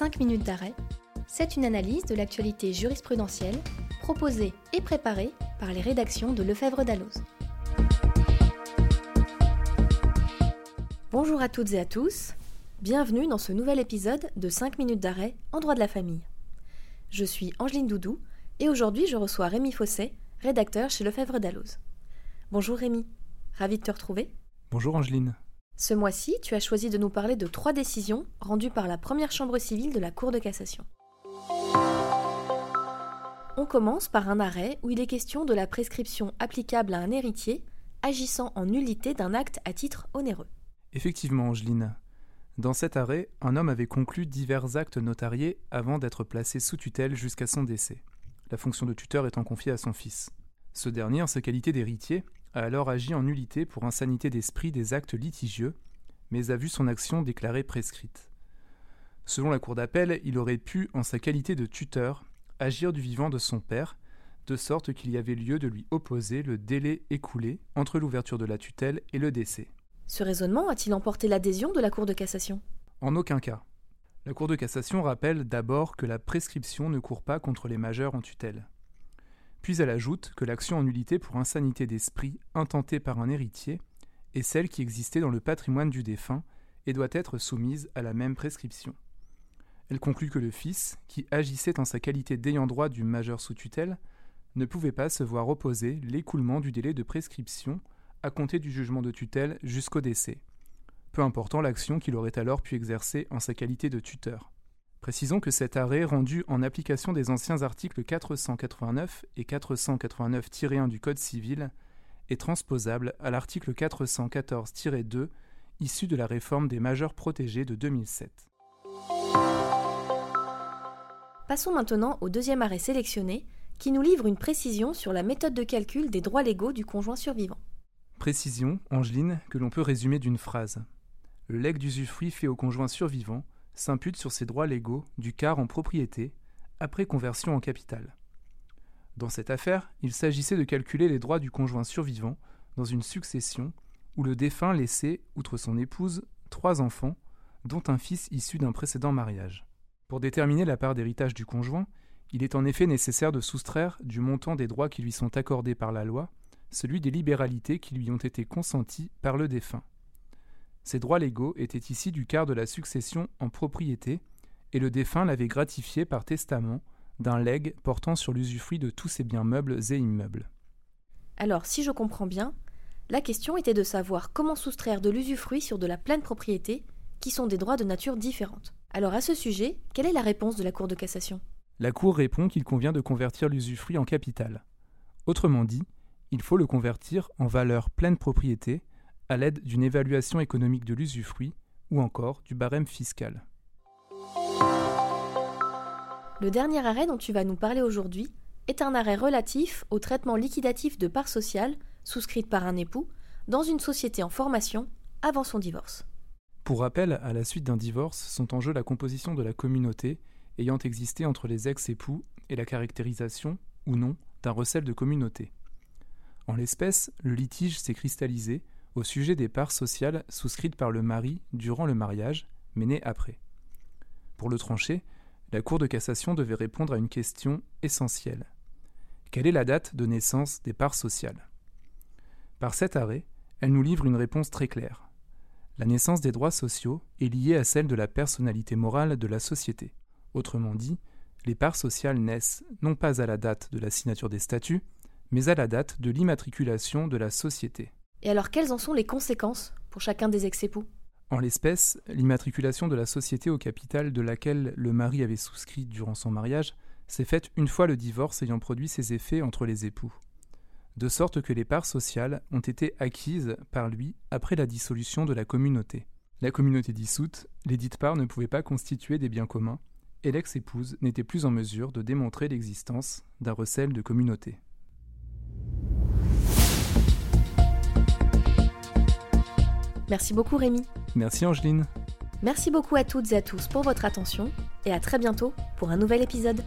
5 minutes d'arrêt, c'est une analyse de l'actualité jurisprudentielle proposée et préparée par les rédactions de Lefebvre d'Alloz. Bonjour à toutes et à tous, bienvenue dans ce nouvel épisode de 5 minutes d'arrêt en droit de la famille. Je suis Angeline Doudou et aujourd'hui je reçois Rémi Fosset, rédacteur chez Lefebvre d'Alloz. Bonjour Rémi, ravi de te retrouver. Bonjour Angeline. Ce mois-ci, tu as choisi de nous parler de trois décisions rendues par la première chambre civile de la Cour de cassation. On commence par un arrêt où il est question de la prescription applicable à un héritier agissant en nullité d'un acte à titre onéreux. Effectivement, Angeline. Dans cet arrêt, un homme avait conclu divers actes notariés avant d'être placé sous tutelle jusqu'à son décès, la fonction de tuteur étant confiée à son fils. Ce dernier, en sa qualité d'héritier, a alors agi en nullité pour insanité d'esprit des actes litigieux, mais a vu son action déclarée prescrite. Selon la Cour d'appel, il aurait pu, en sa qualité de tuteur, agir du vivant de son père, de sorte qu'il y avait lieu de lui opposer le délai écoulé entre l'ouverture de la tutelle et le décès. Ce raisonnement a-t-il emporté l'adhésion de la Cour de cassation? En aucun cas. La Cour de cassation rappelle d'abord que la prescription ne court pas contre les majeurs en tutelle. Puis elle ajoute que l'action en nullité pour insanité d'esprit intentée par un héritier est celle qui existait dans le patrimoine du défunt et doit être soumise à la même prescription. Elle conclut que le fils, qui agissait en sa qualité d'ayant droit du majeur sous tutelle, ne pouvait pas se voir opposer l'écoulement du délai de prescription à compter du jugement de tutelle jusqu'au décès, peu important l'action qu'il aurait alors pu exercer en sa qualité de tuteur. Précisons que cet arrêt, rendu en application des anciens articles 489 et 489-1 du Code civil, est transposable à l'article 414-2 issu de la réforme des majeurs protégés de 2007. Passons maintenant au deuxième arrêt sélectionné, qui nous livre une précision sur la méthode de calcul des droits légaux du conjoint survivant. Précision, Angeline, que l'on peut résumer d'une phrase. Le legs d'usufruit fait au conjoint survivant s'impute sur ses droits légaux du quart en propriété après conversion en capital. Dans cette affaire, il s'agissait de calculer les droits du conjoint survivant dans une succession où le défunt laissait, outre son épouse, trois enfants, dont un fils issu d'un précédent mariage. Pour déterminer la part d'héritage du conjoint, il est en effet nécessaire de soustraire du montant des droits qui lui sont accordés par la loi celui des libéralités qui lui ont été consenties par le défunt. Ces droits légaux étaient ici du quart de la succession en propriété, et le défunt l'avait gratifié par testament d'un legs portant sur l'usufruit de tous ses biens meubles et immeubles. Alors, si je comprends bien, la question était de savoir comment soustraire de l'usufruit sur de la pleine propriété, qui sont des droits de nature différente. Alors à ce sujet, quelle est la réponse de la Cour de cassation? La Cour répond qu'il convient de convertir l'usufruit en capital. Autrement dit, il faut le convertir en valeur pleine propriété à l'aide d'une évaluation économique de l'usufruit ou encore du barème fiscal. Le dernier arrêt dont tu vas nous parler aujourd'hui est un arrêt relatif au traitement liquidatif de parts sociales souscrites par un époux dans une société en formation avant son divorce. Pour rappel, à la suite d'un divorce sont en jeu la composition de la communauté ayant existé entre les ex-époux et la caractérisation, ou non, d'un recel de communauté. En l'espèce, le litige s'est cristallisé au sujet des parts sociales souscrites par le mari durant le mariage, mais nées après. Pour le trancher, la Cour de cassation devait répondre à une question essentielle. Quelle est la date de naissance des parts sociales? Par cet arrêt, elle nous livre une réponse très claire. La naissance des droits sociaux est liée à celle de la personnalité morale de la société. Autrement dit, les parts sociales naissent non pas à la date de la signature des statuts, mais à la date de l'immatriculation de la société. Et alors quelles en sont les conséquences pour chacun des ex-époux? En l'espèce, l'immatriculation de la société au capital de laquelle le mari avait souscrit durant son mariage s'est faite une fois le divorce ayant produit ses effets entre les époux, de sorte que les parts sociales ont été acquises par lui après la dissolution de la communauté. La communauté dissoute, les dites parts ne pouvaient pas constituer des biens communs, et l'ex-épouse n'était plus en mesure de démontrer l'existence d'un recel de communauté. Merci beaucoup Rémi. Merci Angeline. Merci beaucoup à toutes et à tous pour votre attention et à très bientôt pour un nouvel épisode.